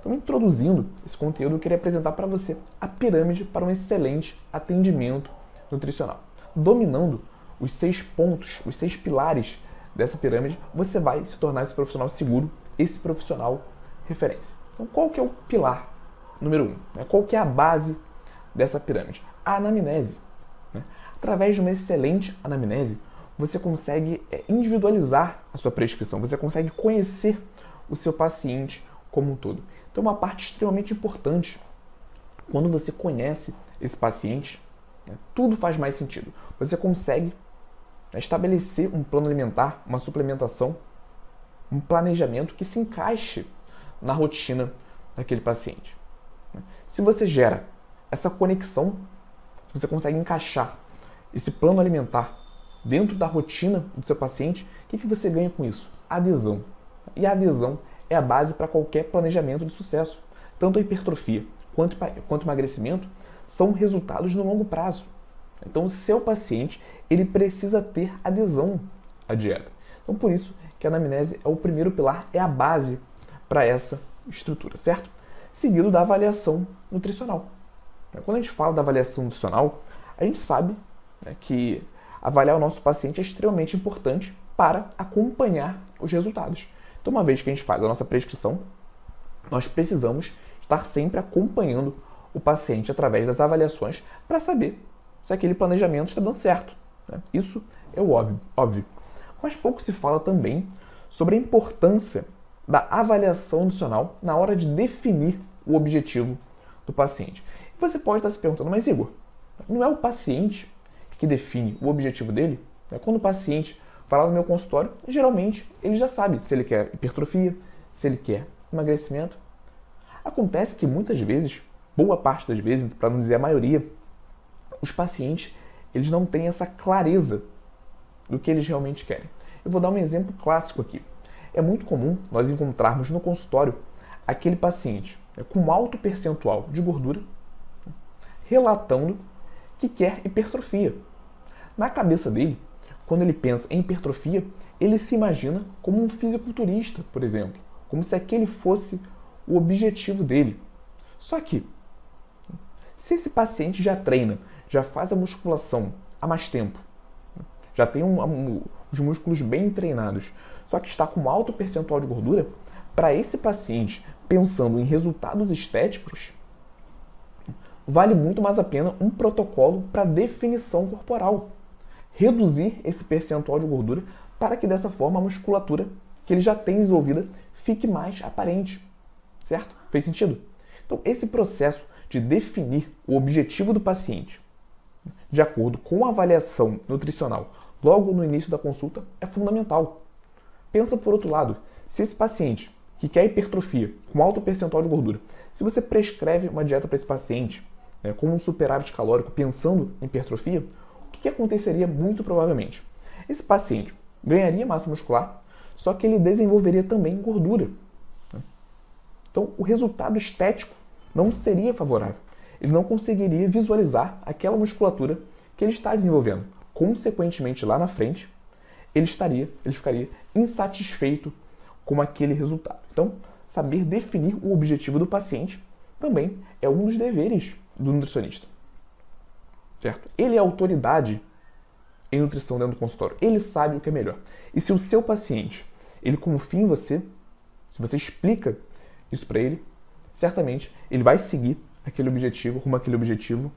Então, introduzindo esse conteúdo, eu queria apresentar para você a pirâmide para um excelente atendimento nutricional. Dominando os seis pontos, os seis pilares dessa pirâmide, você vai se tornar esse profissional seguro, esse profissional referência. Então, qual que é o pilar número um? Né? Qual que é a base dessa pirâmide? A anamnese. Né? Através de uma excelente anamnese, você consegue é, individualizar a sua prescrição, você consegue conhecer o seu paciente como um todo. Então, uma parte extremamente importante, quando você conhece esse paciente, né, tudo faz mais sentido. Você consegue né, estabelecer um plano alimentar, uma suplementação, um planejamento que se encaixe na rotina daquele paciente. Né. Se você gera essa conexão, você consegue encaixar esse plano alimentar dentro da rotina do seu paciente, o que, que você ganha com isso? Adesão. E a adesão é a base para qualquer planejamento de sucesso. Tanto a hipertrofia quanto, quanto o emagrecimento são resultados no longo prazo. Então, o seu paciente ele precisa ter adesão à dieta. Então, por isso que a anamnese é o primeiro pilar, é a base para essa estrutura, certo? Seguido da avaliação nutricional. Quando a gente fala da avaliação nutricional, a gente sabe né, que avaliar o nosso paciente é extremamente importante para acompanhar os resultados. Então, uma vez que a gente faz a nossa prescrição, nós precisamos estar sempre acompanhando o paciente através das avaliações para saber se aquele planejamento está dando certo. Né? Isso é óbvio, óbvio. Mas pouco se fala também sobre a importância da avaliação nutricional na hora de definir o objetivo do paciente. Você pode estar se perguntando, mas Igor, não é o paciente que define o objetivo dele? Né? Quando o paciente vai lá no meu consultório, geralmente ele já sabe se ele quer hipertrofia, se ele quer emagrecimento. Acontece que muitas vezes, boa parte das vezes, para não dizer a maioria, os pacientes eles não têm essa clareza do que eles realmente querem. Eu vou dar um exemplo clássico aqui. É muito comum nós encontrarmos no consultório aquele paciente né, com alto percentual de gordura relatando que quer hipertrofia. Na cabeça dele, quando ele pensa em hipertrofia, ele se imagina como um fisiculturista, por exemplo, como se aquele fosse o objetivo dele. Só que, se esse paciente já treina, já faz a musculação há mais tempo, já tem um, um, os músculos bem treinados, só que está com alto percentual de gordura, para esse paciente, pensando em resultados estéticos, vale muito mais a pena um protocolo para definição corporal reduzir esse percentual de gordura para que dessa forma a musculatura que ele já tem desenvolvida fique mais aparente. Certo? Fez sentido? Então, esse processo de definir o objetivo do paciente de acordo com a avaliação nutricional logo no início da consulta é fundamental. Pensa por outro lado, se esse paciente que quer hipertrofia com alto percentual de gordura, se você prescreve uma dieta para esse paciente né, com um superávit calórico pensando em hipertrofia, o que aconteceria muito provavelmente? Esse paciente ganharia massa muscular, só que ele desenvolveria também gordura. Né? Então, o resultado estético não seria favorável. Ele não conseguiria visualizar aquela musculatura que ele está desenvolvendo. Consequentemente, lá na frente, ele estaria, ele ficaria insatisfeito com aquele resultado. Então, saber definir o objetivo do paciente também é um dos deveres do nutricionista certo? Ele é autoridade em nutrição dentro do consultório. Ele sabe o que é melhor. E se o seu paciente, ele confia em você, se você explica isso para ele, certamente ele vai seguir aquele objetivo, rumo àquele objetivo,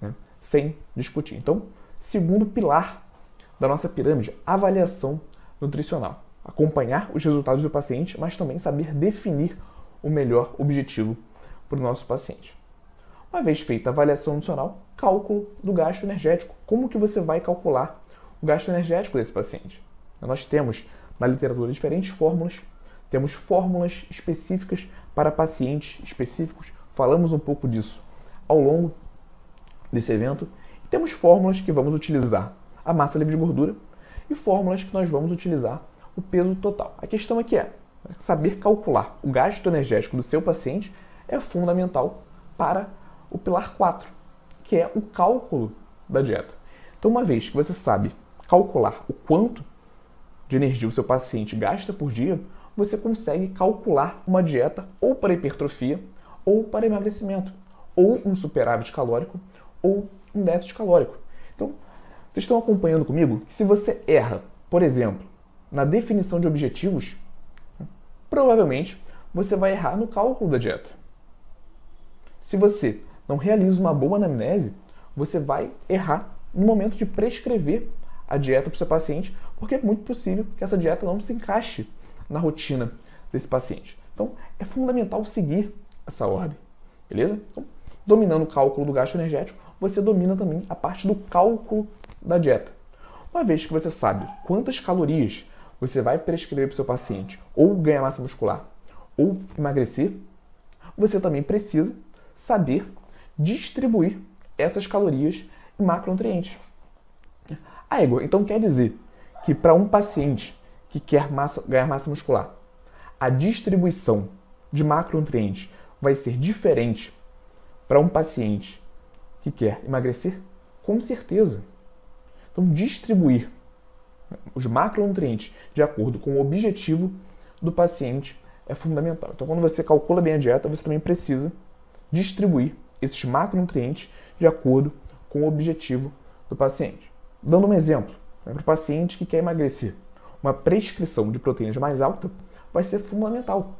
né, sem discutir. Então, segundo pilar da nossa pirâmide, avaliação nutricional. Acompanhar os resultados do paciente, mas também saber definir o melhor objetivo para o nosso paciente. Uma vez feita a avaliação nutricional, cálculo do gasto energético. Como que você vai calcular o gasto energético desse paciente? Nós temos na literatura diferentes fórmulas, temos fórmulas específicas para pacientes específicos. Falamos um pouco disso ao longo desse evento. E temos fórmulas que vamos utilizar a massa livre de gordura e fórmulas que nós vamos utilizar o peso total. A questão aqui é saber calcular o gasto energético do seu paciente é fundamental para o pilar 4, que é o cálculo da dieta. Então, uma vez que você sabe calcular o quanto de energia o seu paciente gasta por dia, você consegue calcular uma dieta ou para hipertrofia, ou para emagrecimento, ou um superávit calórico, ou um déficit calórico. Então, vocês estão acompanhando comigo se você erra, por exemplo, na definição de objetivos, provavelmente você vai errar no cálculo da dieta. Se você não realiza uma boa anamnese, você vai errar no momento de prescrever a dieta para o seu paciente, porque é muito possível que essa dieta não se encaixe na rotina desse paciente. Então, é fundamental seguir essa ordem, beleza? Então, dominando o cálculo do gasto energético, você domina também a parte do cálculo da dieta. Uma vez que você sabe quantas calorias você vai prescrever para o seu paciente ou ganhar massa muscular ou emagrecer, você também precisa saber distribuir essas calorias em macronutrientes. Ah, Igor, então quer dizer que para um paciente que quer massa, ganhar massa muscular, a distribuição de macronutrientes vai ser diferente para um paciente que quer emagrecer? Com certeza. Então, distribuir os macronutrientes de acordo com o objetivo do paciente é fundamental. Então, quando você calcula bem a dieta, você também precisa distribuir esses macronutrientes de acordo com o objetivo do paciente. Dando um exemplo, né, para o paciente que quer emagrecer, uma prescrição de proteínas mais alta vai ser fundamental.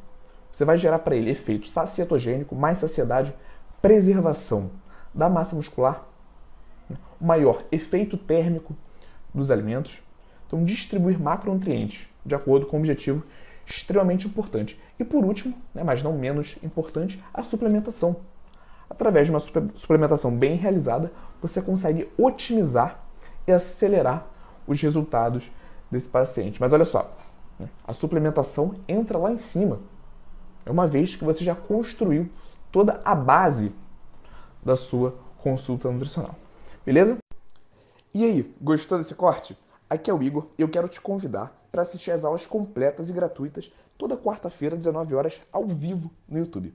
Você vai gerar para ele efeito sacietogênico, mais saciedade, preservação da massa muscular, né, maior efeito térmico dos alimentos. Então, distribuir macronutrientes de acordo com o objetivo extremamente importante. E por último, né, mas não menos importante, a suplementação. Através de uma suplementação bem realizada, você consegue otimizar e acelerar os resultados desse paciente. Mas olha só, a suplementação entra lá em cima. É uma vez que você já construiu toda a base da sua consulta nutricional. Beleza? E aí, gostou desse corte? Aqui é o Igor e eu quero te convidar para assistir às aulas completas e gratuitas toda quarta-feira, 19 horas, ao vivo no YouTube.